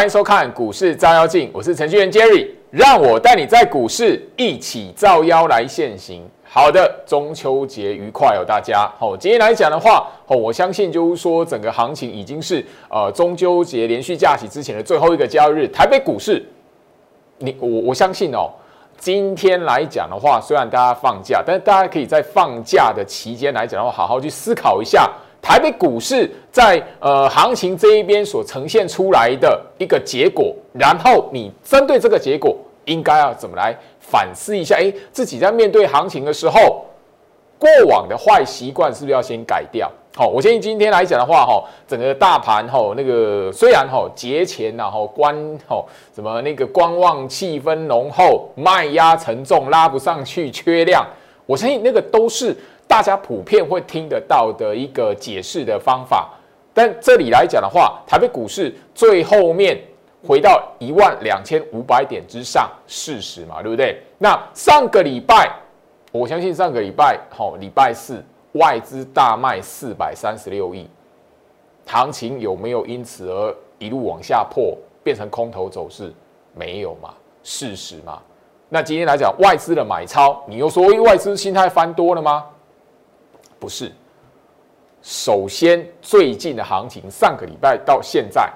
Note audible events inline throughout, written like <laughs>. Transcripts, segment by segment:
欢迎收看股市照妖镜，我是程序员 Jerry，让我带你在股市一起照妖来现行。好的，中秋节愉快哦，大家。好，今天来讲的话，哦，我相信就是说整个行情已经是呃中秋节连续假期之前的最后一个交易日，台北股市，你我我相信哦，今天来讲的话，虽然大家放假，但是大家可以在放假的期间来讲的话，好好去思考一下。台北股市在呃行情这一边所呈现出来的一个结果，然后你针对这个结果，应该要怎么来反思一下？哎，自己在面对行情的时候，过往的坏习惯是不是要先改掉？好，我建议今天来讲的话，哈，整个大盘哈那个虽然哈节前然后观哈什么那个观望气氛浓厚，卖压沉重，拉不上去，缺量，我相信那个都是。大家普遍会听得到的一个解释的方法，但这里来讲的话，台北股市最后面回到一万两千五百点之上，事实嘛，对不对？那上个礼拜，我相信上个礼拜，好，礼拜四外资大卖四百三十六亿，行情有没有因此而一路往下破，变成空头走势？没有嘛，事实嘛。那今天来讲，外资的买超，你又说外资心态翻多了吗？不是，首先最近的行情，上个礼拜到现在，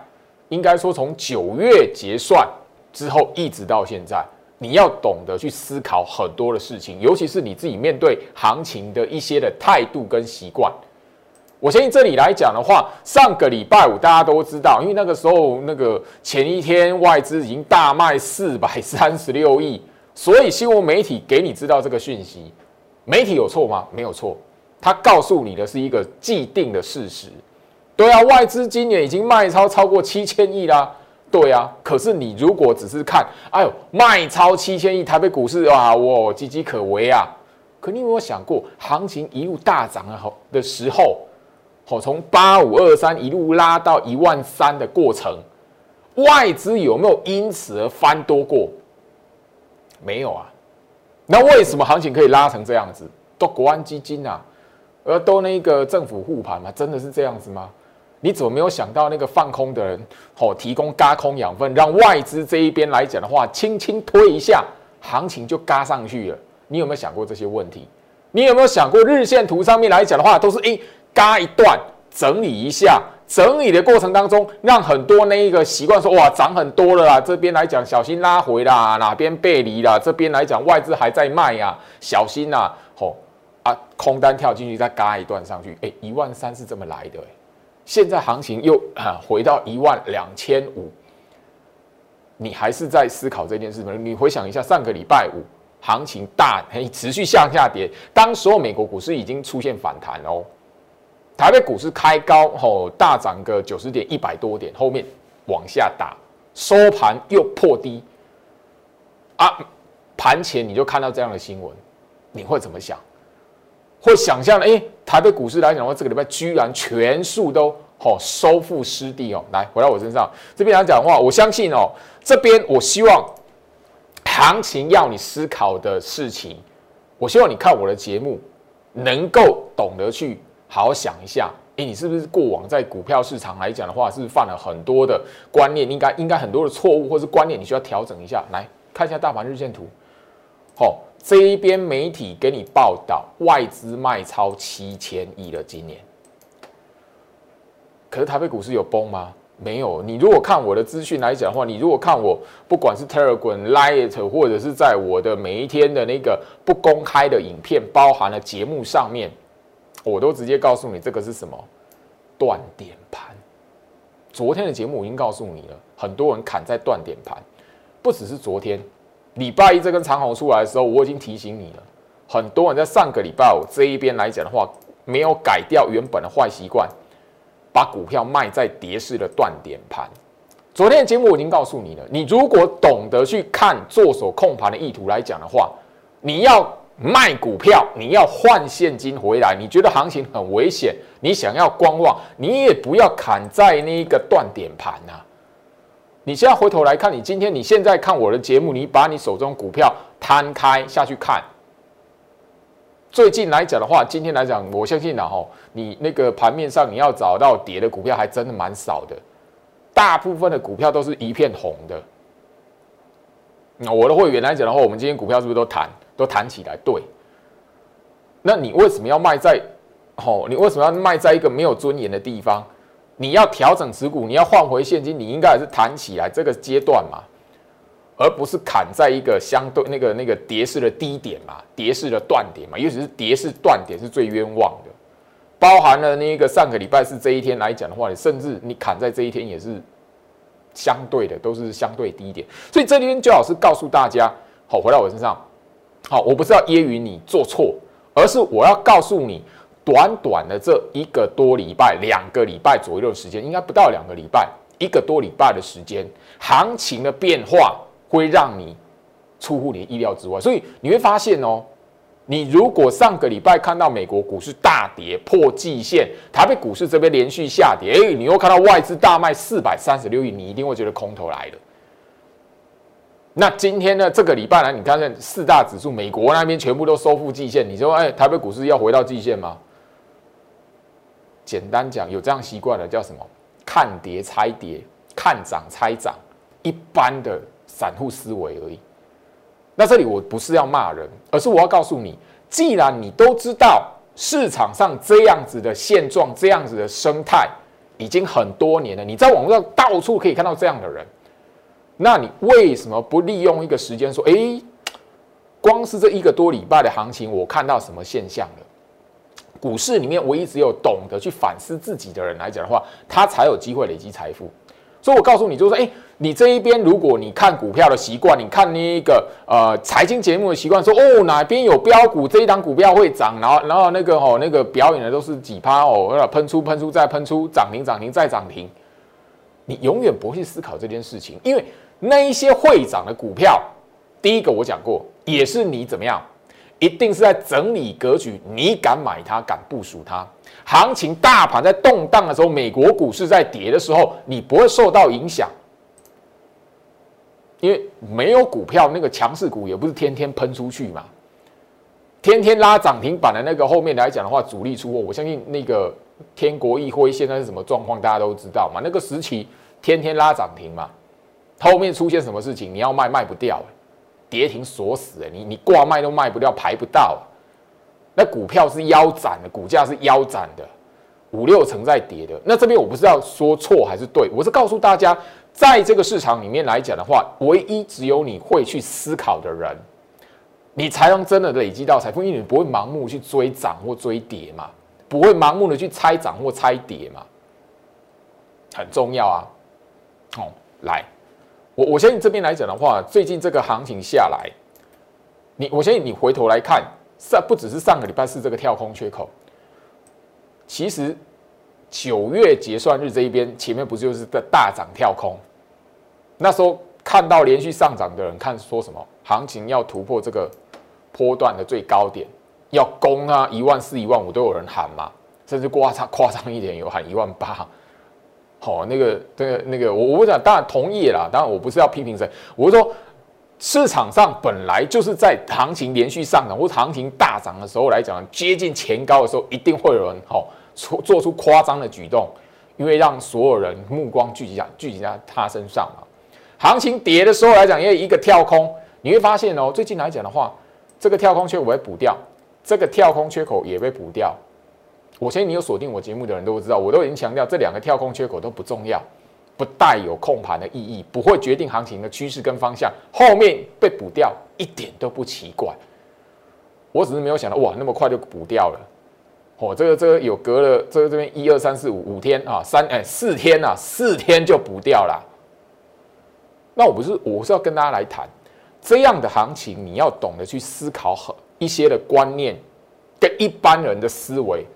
应该说从九月结算之后一直到现在，你要懂得去思考很多的事情，尤其是你自己面对行情的一些的态度跟习惯。我相信这里来讲的话，上个礼拜五大家都知道，因为那个时候那个前一天外资已经大卖四百三十六亿，所以新闻媒体给你知道这个讯息，媒体有错吗？没有错。他告诉你的是一个既定的事实，对啊，外资今年已经卖超超过七千亿啦，对啊。可是你如果只是看，哎呦，卖超七千亿，台北股市哇，我岌岌可危啊。可你有没有想过，行情一路大涨的好的时候，好从八五二三一路拉到一万三的过程，外资有没有因此而翻多过？没有啊。那为什么行情可以拉成这样子？都国安基金啊。而都那个政府护盘嘛，真的是这样子吗？你怎么没有想到那个放空的人，哦，提供嘎空养分，让外资这一边来讲的话，轻轻推一下，行情就嘎上去了。你有没有想过这些问题？你有没有想过日线图上面来讲的话，都是一嘎一段，整理一下，整理的过程当中，让很多那一个习惯说哇涨很多了啦，这边来讲小心拉回啦，哪边背离啦，这边来讲外资还在卖呀，小心呐，啊，空单跳进去再嘎一段上去，哎，一万三是这么来的哎。现在行情又啊回到一万两千五，你还是在思考这件事吗？你回想一下，上个礼拜五行情大嘿持续向下跌，当时候美国股市已经出现反弹哦，台北股市开高吼大涨个九十点一百多点，后面往下打，收盘又破低，啊，盘前你就看到这样的新闻，你会怎么想？会想象的，哎，台北股市来讲的话，这个礼拜居然全数都哦收复失地哦，来回到我身上这边来讲的话，我相信哦，这边我希望行情要你思考的事情，我希望你看我的节目能够懂得去好好想一下，哎，你是不是过往在股票市场来讲的话，是不是犯了很多的观念，应该应该很多的错误或是观念，你需要调整一下，来看一下大盘日线图，好。这一边媒体给你报道，外资卖超七千亿了，今年。可是台北股市有崩吗？没有。你如果看我的资讯来讲的话，你如果看我不管是 Telegram、Light，或者是在我的每一天的那个不公开的影片，包含了节目上面，我都直接告诉你这个是什么断点盘。昨天的节目已经告诉你了，很多人砍在断点盘，不只是昨天。礼拜一这根长虹出来的时候，我已经提醒你了。很多人在上个礼拜五这一边来讲的话，没有改掉原本的坏习惯，把股票卖在跌势的断点盘。昨天的节目我已经告诉你了，你如果懂得去看做手控盘的意图来讲的话，你要卖股票，你要换现金回来，你觉得行情很危险，你想要观望，你也不要砍在那个断点盘呐。你现在回头来看，你今天你现在看我的节目，你把你手中股票摊开下去看。最近来讲的话，今天来讲，我相信呢，吼，你那个盘面上你要找到跌的股票还真的蛮少的。大部分的股票都是一片红的。那我的会员来讲的话，我们今天股票是不是都弹，都弹起来？对。那你为什么要卖在？哦，你为什么要卖在一个没有尊严的地方？你要调整持股，你要换回现金，你应该还是弹起来这个阶段嘛，而不是砍在一个相对那个那个跌势的低点嘛，跌势的断点嘛，尤其是跌势断点是最冤枉的。包含了那个上个礼拜是这一天来讲的话，你甚至你砍在这一天也是相对的，都是相对低点。所以这里边最好是告诉大家，好，回到我身上，好，我不是要揶揄你做错，而是我要告诉你，短短的这一个多礼拜、两个礼拜左右的时间，应该不到两个礼拜，一个多礼拜的时间，行情的变化会让你出乎你意料之外。所以你会发现哦。你如果上个礼拜看到美国股市大跌破季线，台北股市这边连续下跌，哎，你又看到外资大卖四百三十六亿，你一定会觉得空头来了。那今天呢？这个礼拜呢？你看看四大指数，美国那边全部都收复季线，你说，哎，台北股市要回到季线吗？简单讲，有这样习惯的叫什么？看跌猜跌，看涨猜涨，一般的散户思维而已。那这里我不是要骂人，而是我要告诉你，既然你都知道市场上这样子的现状、这样子的生态已经很多年了，你在网络上到处可以看到这样的人，那你为什么不利用一个时间说，哎，光是这一个多礼拜的行情，我看到什么现象了？股市里面唯一只有懂得去反思自己的人来讲的话，他才有机会累积财富。所以我告诉你，就是说，哎。你这一边，如果你看股票的习惯，你看那个呃财经节目的习惯，说哦哪边有标股，这一档股票会涨，然后然后那个哦那个表演的都是几趴哦，喷出喷出再喷出，涨停涨停再涨停，你永远不会去思考这件事情，因为那一些会涨的股票，第一个我讲过，也是你怎么样，一定是在整理格局，你敢买它，敢部署它，行情大盘在动荡的时候，美国股市在跌的时候，你不会受到影响。因为没有股票，那个强势股也不是天天喷出去嘛，天天拉涨停板的那个后面来讲的话，主力出货，我相信那个天国议会现在是什么状况，大家都知道嘛。那个时期天天拉涨停嘛，后面出现什么事情，你要卖卖不掉，跌停锁死，你你挂卖都卖不掉，排不到。那股票是腰斩的，股价是腰斩的，五六成在跌的。那这边我不知道说错还是对，我是告诉大家。在这个市场里面来讲的话，唯一只有你会去思考的人，你才能真的累积到财富，因为你不会盲目去追涨或追跌嘛，不会盲目的去猜涨或猜跌嘛，很重要啊。哦，来，我我相信这边来讲的话，最近这个行情下来，你我相信你回头来看，上不只是上个礼拜四这个跳空缺口，其实。九月结算日这一边，前面不就是在大涨跳空？那时候看到连续上涨的人，看说什么行情要突破这个波段的最高点，要攻啊一万四、一万五都有人喊嘛，甚至夸张夸张一点有喊一万八。好，那个、那个、那个，我我讲当然同意啦，当然我不是要批评谁，我是说市场上本来就是在行情连续上涨或行情大涨的时候来讲，接近前高的时候，一定会有人好。做做出夸张的举动，因为让所有人目光聚集在聚集在他身上嘛。行情跌的时候来讲，因为一个跳空，你会发现哦，最近来讲的话，这个跳空缺口被补掉，这个跳空缺口也被补掉。我相信你有锁定我节目的人都知道，我都已经强调这两个跳空缺口都不重要，不带有控盘的意义，不会决定行情的趋势跟方向。后面被补掉一点都不奇怪，我只是没有想到哇，那么快就补掉了。哦，这个这个有隔了，这个这边一二三四五五天啊，三哎四天呐，四天就补掉了。那我不是，我是要跟大家来谈这样的行情，你要懂得去思考很一些的观念，跟一般人的思维，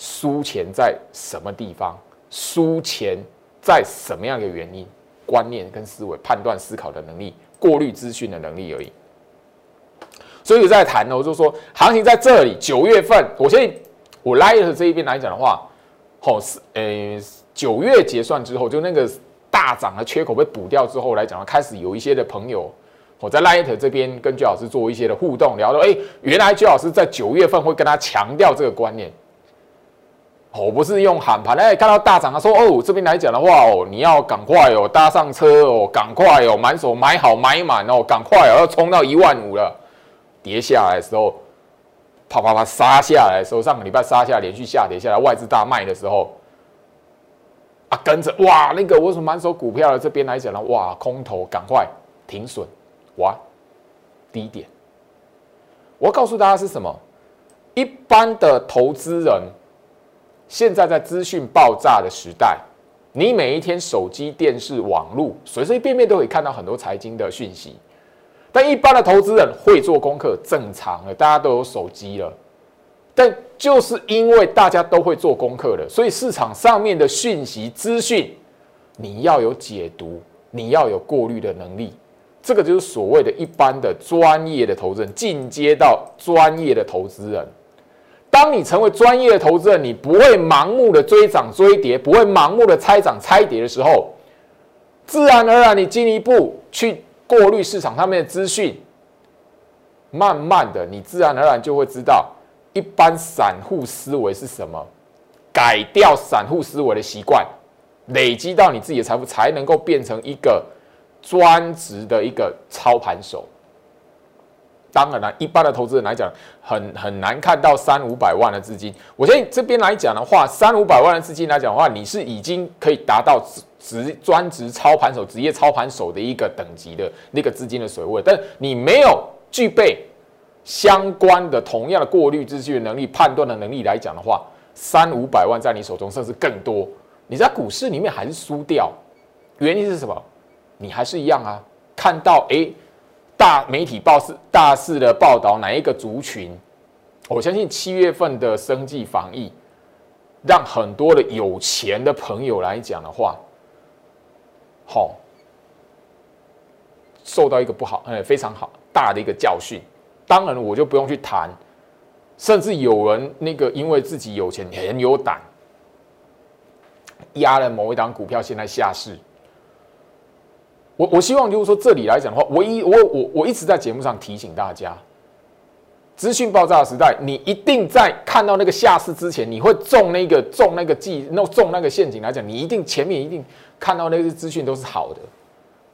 输钱在什么地方，输钱在什么样的原因，观念跟思维判断思考的能力，过滤资讯的能力而已。所以在谈呢，我就说行情在这里，九月份，我现在我拉的这一边来讲的话，好是呃九月结算之后，就那个大涨的缺口被补掉之后来讲，开始有一些的朋友，我在 Light 这边跟居老师做一些的互动，聊到哎，原来居老师在九月份会跟他强调这个观念，我不是用喊盘，哎，看到大涨他说哦，这边来讲的话哦，你要赶快哦，搭上车哦，赶快哦，满手买好买满哦，赶快哦，要冲到一万五了。跌下来的时候，啪啪啪杀下来的时候，上个礼拜杀下连续下跌下来，外资大卖的时候，啊，跟着哇，那个我什么满手股票的这边来讲呢，哇，空头赶快停损，哇，低点。我告诉大家是什么？一般的投资人。现在在资讯爆炸的时代，你每一天手机、电视、网络，随随便便都可以看到很多财经的讯息。但一般的投资人会做功课，正常的，大家都有手机了。但就是因为大家都会做功课了，所以市场上面的讯息资讯，你要有解读，你要有过滤的能力。这个就是所谓的一般的专业的投资人，进阶到专业的投资人。当你成为专业的投资人，你不会盲目的追涨追跌，不会盲目的猜涨猜跌的时候，自然而然你进一步去过滤市场上面的资讯，慢慢的你自然而然就会知道一般散户思维是什么，改掉散户思维的习惯，累积到你自己的财富，才能够变成一个专职的一个操盘手。当然了，一般的投资人来讲，很很难看到三五百万的资金。我相信这边来讲的话，三五百万的资金来讲的话，你是已经可以达到职职专职操盘手、职业操盘手的一个等级的那个资金的水位。但你没有具备相关的同样的过滤资讯能力、判断的能力来讲的话，三五百万在你手中甚至更多，你在股市里面还是输掉。原因是什么？你还是一样啊，看到哎。大媒体报是大肆的报道哪一个族群？我相信七月份的生计防疫，让很多的有钱的朋友来讲的话，好，受到一个不好，呃，非常好大的一个教训。当然，我就不用去谈，甚至有人那个因为自己有钱很有胆，压了某一档股票，现在下市。我我希望就是说，这里来讲的话，唯一我我我一直在节目上提醒大家，资讯爆炸的时代，你一定在看到那个下市之前，你会中那个中那个计那中那个陷阱来讲，你一定前面一定看到那些资讯都是好的。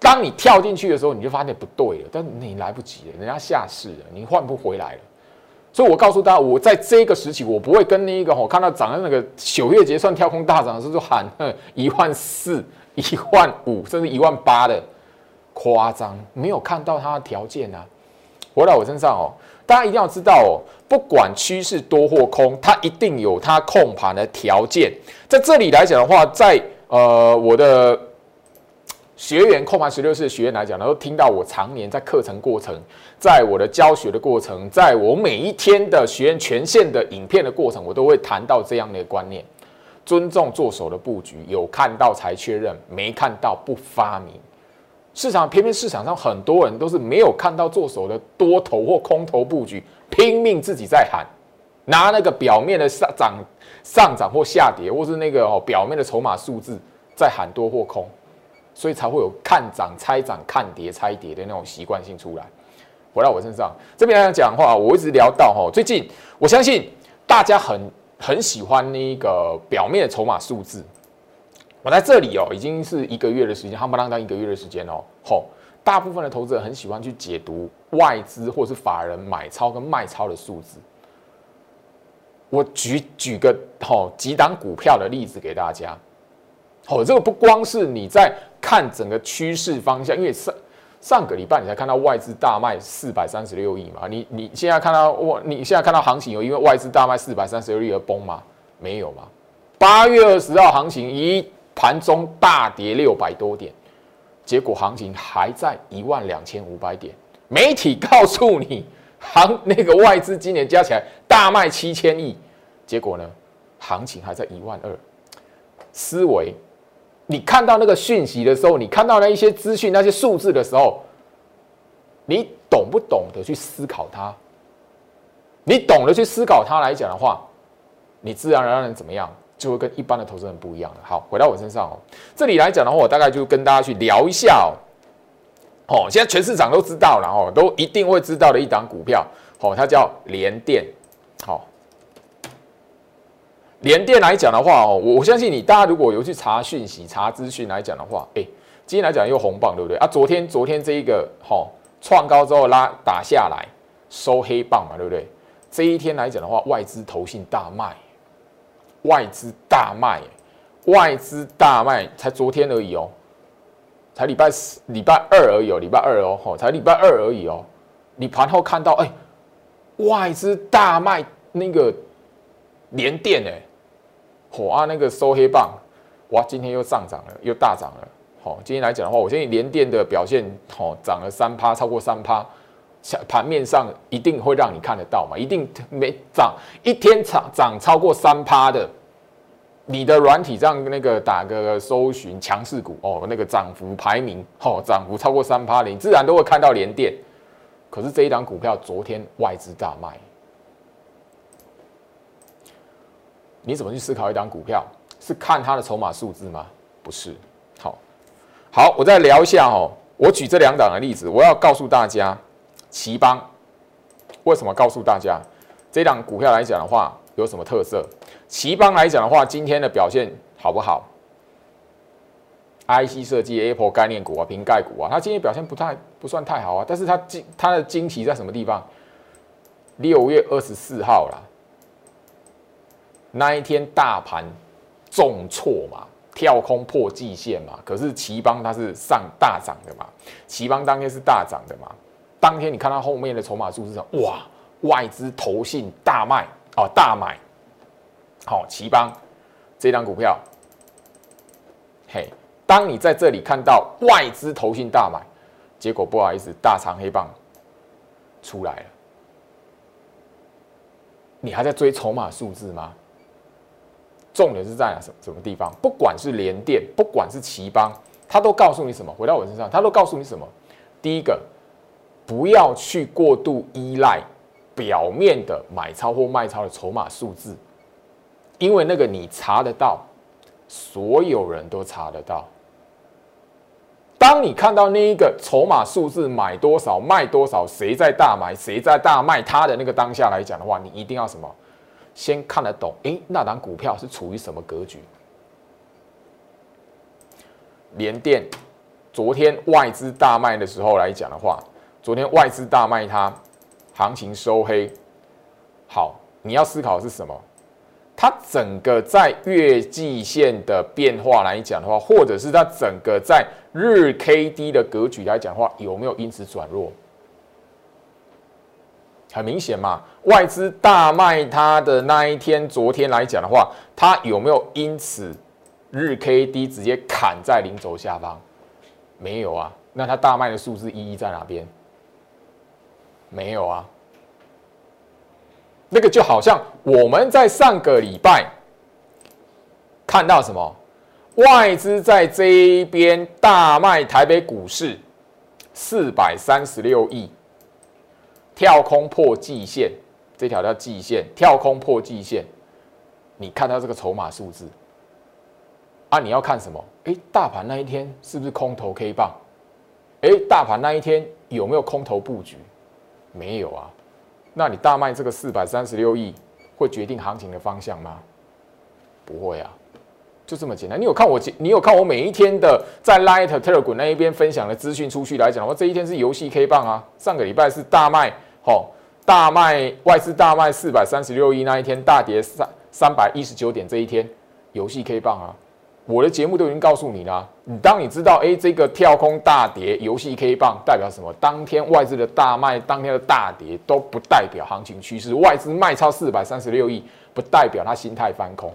当你跳进去的时候，你就发现不对了，但你来不及了，人家下市了，你换不回来了。所以我告诉大家，我在这个时期，我不会跟那个我看到涨的那个九月结算跳空大涨的时候就喊一万四、一万五，甚至一万八的。夸张，没有看到它的条件啊！回到我身上哦，大家一定要知道哦，不管趋势多或空，它一定有它控盘的条件。在这里来讲的话，在呃我的学员控盘十六式的学员来讲，都听到我常年在课程过程，在我的教学的过程，在我每一天的学员权限的影片的过程，我都会谈到这样的观念：尊重做手的布局，有看到才确认，没看到不发明。市场偏偏市场上很多人都是没有看到做手的多头或空头布局，拼命自己在喊，拿那个表面的上涨、上涨或下跌，或是那个哦表面的筹码数字在喊多或空，所以才会有看涨猜涨、看跌猜跌的那种习惯性出来。回到我身上这边来讲话，我一直聊到哈，最近我相信大家很很喜欢那个表面的筹码数字。我在这里哦，已经是一个月的时间，夯不啷当一个月的时间哦。吼，大部分的投资者很喜欢去解读外资或是法人买超跟卖超的数字。我举举个吼几档股票的例子给大家。吼，这个不光是你在看整个趋势方向，因为上上个礼拜你才看到外资大卖四百三十六亿嘛，你你现在看到我你现在看到行情有因为外资大卖四百三十六亿而崩吗？没有嘛。八月二十号行情一。盘中大跌六百多点，结果行情还在一万两千五百点。媒体告诉你，行那个外资今年加起来大卖七千亿，结果呢，行情还在一万二。思维，你看到那个讯息的时候，你看到那一些资讯、那些数字的时候，你懂不懂得去思考它？你懂得去思考它来讲的话，你自然而然怎么样？就会跟一般的投资人不一样了。好，回到我身上哦，这里来讲的话，我大概就跟大家去聊一下哦。哦，现在全市场都知道了哦，都一定会知道的一档股票，哦，它叫联电。好，联电来讲的话哦，我我相信你，大家如果有去查讯息、查资讯来讲的话，哎，今天来讲又红棒，对不对啊？昨天昨天这一个哈创高之后拉打下来收黑棒嘛，对不对？这一天来讲的话，外资投信大卖，外资大卖，外资大卖，才昨天而已哦，才礼拜四、礼拜二而已哦，礼拜二哦，吼，才礼拜二而已哦。你盘后看到，哎，外资大卖那个连电哎。火啊！那个收黑棒，哇！今天又上涨了，又大涨了。好，今天来讲的话，我相信连电的表现，好涨了三趴，超过三趴，盘面上一定会让你看得到嘛，一定没涨一天涨涨超过三趴的，你的软体上那个打个搜寻强势股哦，那个涨幅排名，哦，涨幅超过三趴的，你自然都会看到连电。可是这一档股票昨天外资大卖。你怎么去思考一档股票？是看它的筹码数字吗？不是。好，好，我再聊一下哦。我举这两档的例子，我要告诉大家，奇邦为什么？告诉大家，这档股票来讲的话，有什么特色？奇邦来讲的话，今天的表现好不好？IC 设计、Apple 概念股啊、瓶盖股啊，它今天表现不太不算太好啊。但是它惊它的惊奇在什么地方？六月二十四号啦。那一天大盘重挫嘛，跳空破季线嘛，可是奇邦它是上大涨的嘛，奇邦当天是大涨的嘛，当天你看到后面的筹码数字上，哇，外资投信大卖哦，大买，好，奇邦这张股票，嘿，当你在这里看到外资投信大买，结果不好意思，大长黑棒出来了，你还在追筹码数字吗？重点是在什什么地方？不管是联电，不管是奇邦，他都告诉你什么？回到我身上，他都告诉你什么？第一个，不要去过度依赖表面的买超或卖超的筹码数字，因为那个你查得到，所有人都查得到。当你看到那一个筹码数字买多少卖多少，谁在大买谁在大卖，它的那个当下来讲的话，你一定要什么？先看得懂，诶，那档股票是处于什么格局？联电昨天外资大卖的时候来讲的话，昨天外资大卖它，行情收黑。好，你要思考的是什么？它整个在月季线的变化来讲的话，或者是它整个在日 K D 的格局来讲的话，有没有因此转弱？很明显嘛，外资大卖它的那一天，昨天来讲的话，它有没有因此日 K D 直接砍在零轴下方？没有啊，那它大卖的数字意义在哪边？没有啊，那个就好像我们在上个礼拜看到什么，外资在这边大卖台北股市四百三十六亿。跳空破季线，这条叫季线。跳空破季线，你看到这个筹码数字啊？你要看什么？哎，大盘那一天是不是空头 K 棒？哎，大盘那一天有没有空头布局？没有啊。那你大卖这个四百三十六亿，会决定行情的方向吗？不会啊，就这么简单。你有看我？你有看我每一天的在 Light Telegram 那一边分享的资讯出去来讲的话，这一天是游戏 K 棒啊。上个礼拜是大卖。吼，大卖外资大卖四百三十六亿那一天，大跌三三百一十九点这一天，游戏 K 棒啊！我的节目都已经告诉你了。你当你知道，哎，这个跳空大跌，游戏 K 棒代表什么？当天外资的大卖，当天的大跌都不代表行情趋势。外资卖超四百三十六亿，不代表他心态翻空，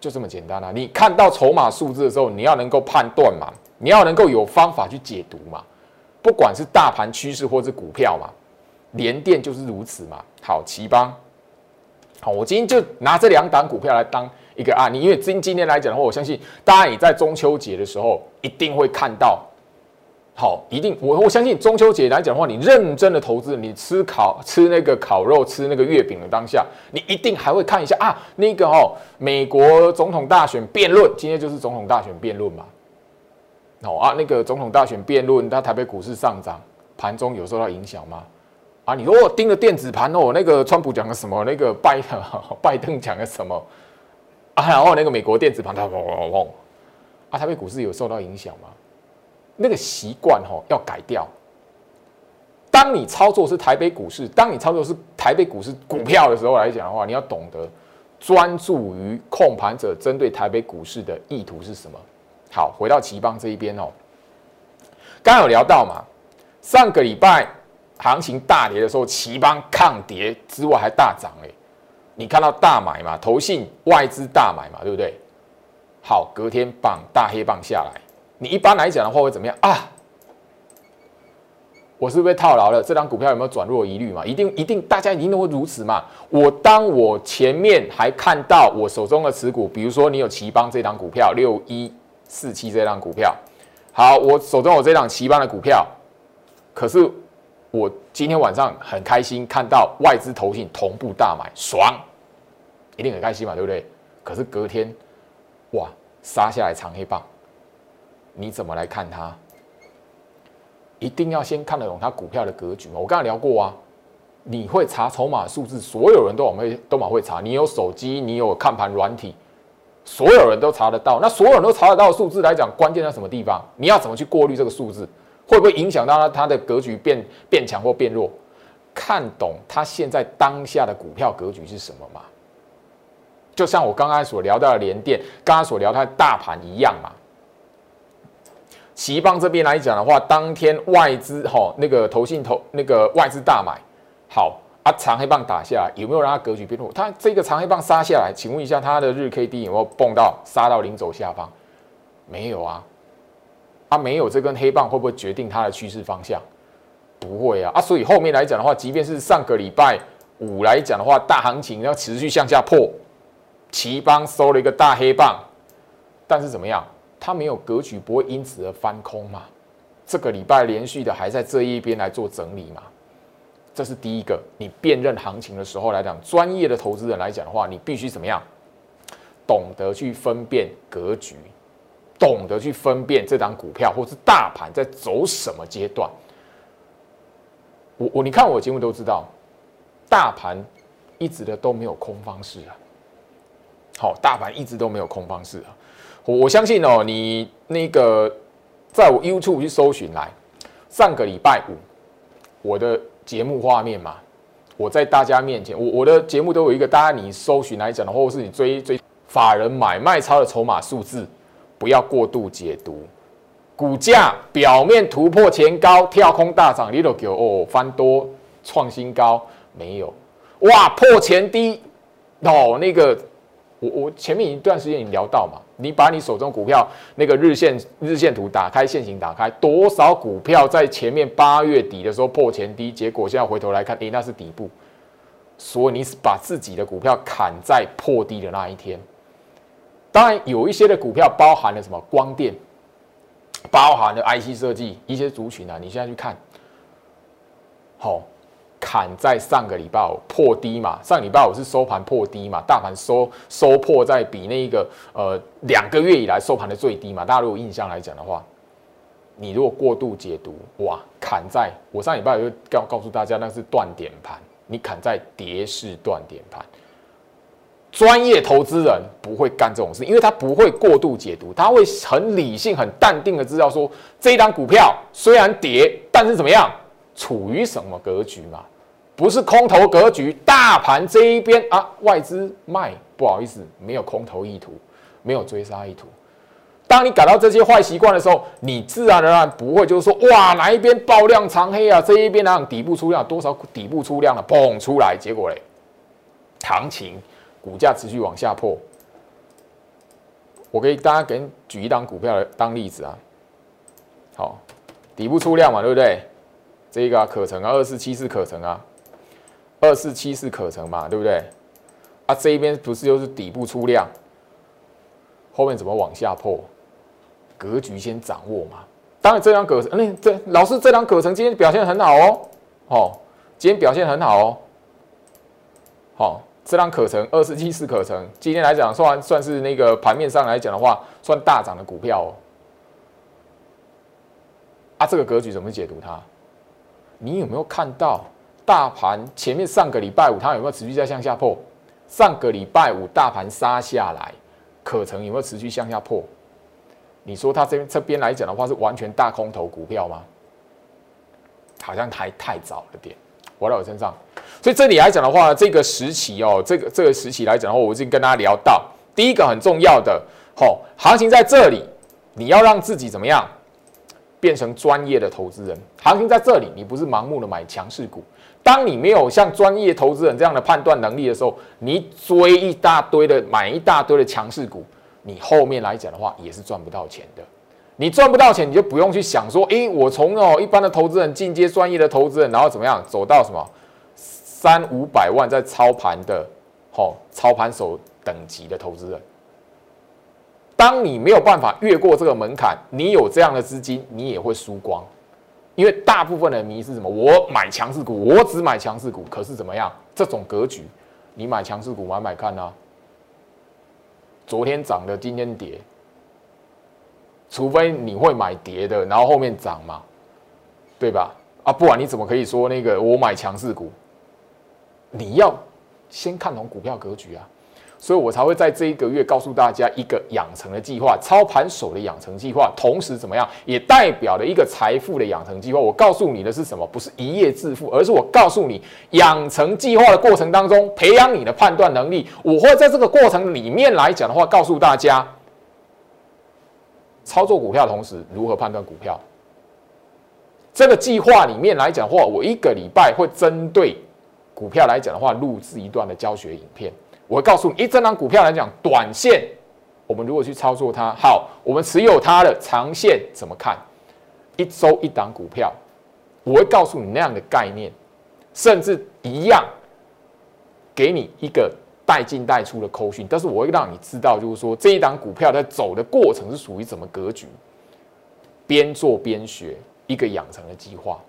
就这么简单啊！你看到筹码数字的时候，你要能够判断嘛，你要能够有方法去解读嘛。不管是大盘趋势或是股票嘛，联电就是如此嘛。好，奇邦，好，我今天就拿这两档股票来当一个案例，因为今今天来讲的话，我相信大家也在中秋节的时候一定会看到，好，一定我我相信中秋节来讲的话，你认真的投资，你吃烤吃那个烤肉，吃那个月饼的当下，你一定还会看一下啊，那个哦，美国总统大选辩论，今天就是总统大选辩论嘛。哦啊，那个总统大选辩论，它台北股市上涨，盘中有受到影响吗？啊，你说我盯着电子盘哦，那个川普讲了什么？那个拜 <laughs> 拜登讲了什么？啊，然后那个美国电子盘它嗡嗡嗡，啊，台北股市有受到影响吗？那个习惯哈要改掉。当你操作是台北股市，当你操作是台北股市股票的时候来讲的话，你要懂得专注于控盘者针对台北股市的意图是什么。好，回到奇邦这一边哦，刚刚有聊到嘛，上个礼拜行情大跌的时候，奇邦抗跌之外还大涨哎，你看到大买嘛，投信外资大买嘛，对不对？好，隔天棒大黑棒下来，你一般来讲的话会怎么样啊？我是不是被套牢了？这张股票有没有转弱疑虑嘛？一定一定，大家一定都会如此嘛？我当我前面还看到我手中的持股，比如说你有奇邦这张股票六一四七这张股票，好，我手中有这张奇邦的股票，可是我今天晚上很开心看到外资投信同步大买，爽，一定很开心嘛，对不对？可是隔天，哇，杀下来长黑棒，你怎么来看它？一定要先看得懂它股票的格局嘛？我刚才聊过啊，你会查筹码数字，所有人都往会都蛮会查。你有手机，你有看盘软体，所有人都查得到。那所有人都查得到的数字来讲，关键在什么地方？你要怎么去过滤这个数字？会不会影响到它它的格局变变强或变弱？看懂它现在当下的股票格局是什么嘛？就像我刚刚所聊到的联电，刚刚所聊它的大盘一样嘛。奇邦这边来讲的话，当天外资吼那个投信投那个外资大买，好啊，长黑棒打下来，有没有让它格局变弱？它这个长黑棒杀下来，请问一下它的日 K D 有没有蹦到杀到零轴下方？没有啊，啊没有这根黑棒会不会决定它的趋势方向？不会啊，啊所以后面来讲的话，即便是上个礼拜五来讲的话，大行情要持续向下破，奇邦收了一个大黑棒，但是怎么样？它没有格局，不会因此而翻空嘛？这个礼拜连续的还在这一边来做整理嘛？这是第一个。你辨认行情的时候来讲，专业的投资人来讲的话，你必须怎么样？懂得去分辨格局，懂得去分辨这张股票或是大盘在走什么阶段。我我你看我节目都知道，大盘一直的都没有空方式啊。好，大盘一直都没有空方式啊。我我相信哦，你那个在我 YouTube 去搜寻来，上个礼拜五我的节目画面嘛，我在大家面前，我我的节目都有一个，大家你搜寻来讲的，或者是你追追法人买卖超的筹码数字，不要过度解读。股价表面突破前高跳空大涨，你都给哦翻多创新高没有？哇破前低哦那个。我我前面一段时间已经聊到嘛，你把你手中股票那个日线日线图打开，线型打开，多少股票在前面八月底的时候破前低，结果现在回头来看，诶，那是底部，所以你是把自己的股票砍在破低的那一天。当然有一些的股票包含了什么光电，包含了 IC 设计一些族群啊，你现在去看，好。砍在上个礼拜破低嘛，上礼拜五是收盘破低嘛，大盘收收破在比那一个呃两个月以来收盘的最低嘛，大家如果印象来讲的话，你如果过度解读哇，砍在我上礼拜就告告诉大家那是断点盘，你砍在跌势断点盘，专业投资人不会干这种事，因为他不会过度解读，他会很理性很淡定的知道说这一张股票虽然跌，但是怎么样？处于什么格局嘛？不是空头格局，大盘这一边啊，外资卖，不好意思，没有空头意图，没有追杀意图。当你感到这些坏习惯的时候，你自然而然不会就是说，哇，哪一边爆量长黑啊？这一边哪底部出量多少？底部出量了，嘣出来，结果嘞，行情股价持续往下破。我给大家给举一档股票当例子啊，好，底部出量嘛，对不对？这个可成啊，二四七四可成啊，二四七四可成嘛，对不对？啊，这一边不是就是底部出量，后面怎么往下破？格局先掌握嘛。当然，这张可成，嗯，这老师这张可成今天表现很好哦，哦，今天表现很好哦，好，这张可成二四七四可成，今天来讲算算是那个盘面上来讲的话，算大涨的股票哦。啊，这个格局怎么解读它？你有没有看到大盘前面上个礼拜五它有没有持续在向下破？上个礼拜五大盘杀下来，可成有没有持续向下破？你说它这边这边来讲的话，是完全大空头股票吗？好像还太早了点，我在我身上。所以这里来讲的话，这个时期哦，这个这个时期来讲的话，我已经跟大家聊到，第一个很重要的，吼，行情在这里，你要让自己怎么样，变成专业的投资人。行情在这里，你不是盲目的买强势股。当你没有像专业投资人这样的判断能力的时候，你追一大堆的买一大堆的强势股。你后面来讲的话，也是赚不到钱的。你赚不到钱，你就不用去想说，诶，我从哦一般的投资人进阶专业的投资人，然后怎么样走到什么三五百万在操盘的，哦操盘手等级的投资人。当你没有办法越过这个门槛，你有这样的资金，你也会输光。因为大部分的迷是什么？我买强势股，我只买强势股。可是怎么样？这种格局，你买强势股买买看呢？昨天涨的，今天跌，除非你会买跌的，然后后面涨嘛，对吧？啊，不然你怎么可以说那个我买强势股？你要先看懂股票格局啊。所以我才会在这一个月告诉大家一个养成的计划，操盘手的养成计划，同时怎么样，也代表了一个财富的养成计划。我告诉你的是什么？不是一夜致富，而是我告诉你，养成计划的过程当中，培养你的判断能力。我会在这个过程里面来讲的话，告诉大家，操作股票同时如何判断股票。这个计划里面来讲的话，我一个礼拜会针对股票来讲的话，录制一段的教学影片。我会告诉你，一这张股票来讲，短线我们如果去操作它，好，我们持有它的长线怎么看？一周一档股票，我会告诉你那样的概念，甚至一样给你一个带进带出的扣讯，但是我会让你知道，就是说这一档股票在走的过程是属于怎么格局，边做边学一个养成的计划。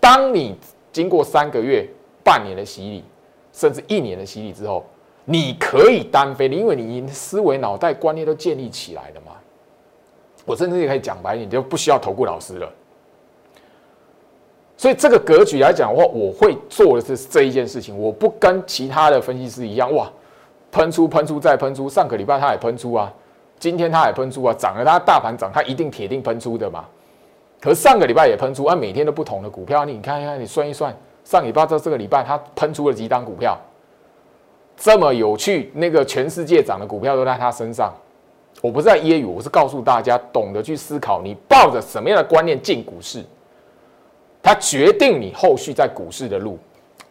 当你经过三个月、半年的洗礼，甚至一年的洗礼之后，你可以单飞的，因为你思维、脑袋、观念都建立起来了嘛。我甚至也可以讲白一点，就不需要投顾老师了。所以这个格局来讲的话，我会做的是这一件事情。我不跟其他的分析师一样，哇，喷出、喷出再喷出。上个礼拜他也喷出啊，今天他也喷出啊，涨了，他大盘涨，他一定铁定喷出的嘛。可上个礼拜也喷出，啊，每天都不同的股票，你看一看，你算一算，上礼拜到这个礼拜，他喷出了几档股票。这么有趣，那个全世界涨的股票都在他身上。我不是在揶揄，我是告诉大家，懂得去思考，你抱着什么样的观念进股市，它决定你后续在股市的路。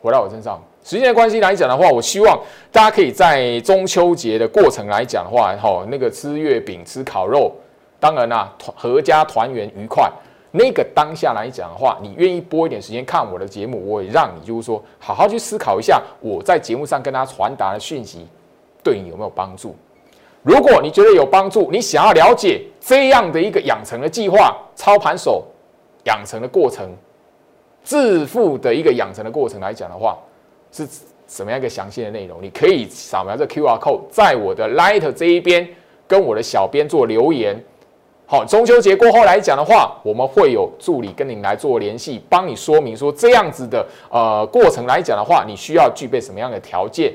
回到我身上，时间的关系来讲的话，我希望大家可以在中秋节的过程来讲的话，哈，那个吃月饼、吃烤肉，当然啦，团合家团圆愉快。那个当下来讲的话，你愿意拨一点时间看我的节目，我也让你就是说好好去思考一下我在节目上跟大家传达的讯息，对你有没有帮助？如果你觉得有帮助，你想要了解这样的一个养成的计划、操盘手养成的过程、致富的一个养成的过程来讲的话，是什么样一个详细的内容？你可以扫描这 Q R code，在我的 Light 这一边跟我的小编做留言。好，中秋节过后来讲的话，我们会有助理跟您来做联系，帮你说明说这样子的呃过程来讲的话，你需要具备什么样的条件？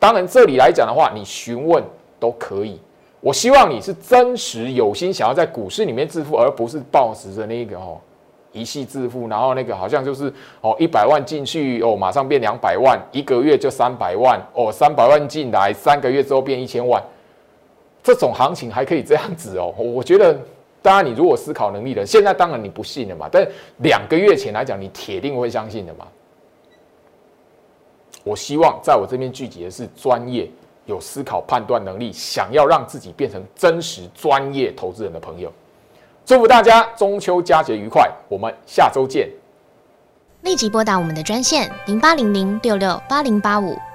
当然，这里来讲的话，你询问都可以。我希望你是真实有心想要在股市里面致富，而不是抱持着那个哦一系致富，然后那个好像就是哦一百万进去哦马上变两百万，一个月就三百万哦三百万进来，三个月之后变一千万。这种行情还可以这样子哦，<laughs> 我觉得，当然你如果思考能力的，现在当然你不信了嘛，但两个月前来讲，你铁定会相信的嘛。我希望在我这边聚集的是专业、有思考判断能力，想要让自己变成真实专业投资人的朋友。祝福大家中秋佳节愉快，我们下周见。立即拨打我们的专线零八零零六六八零八五。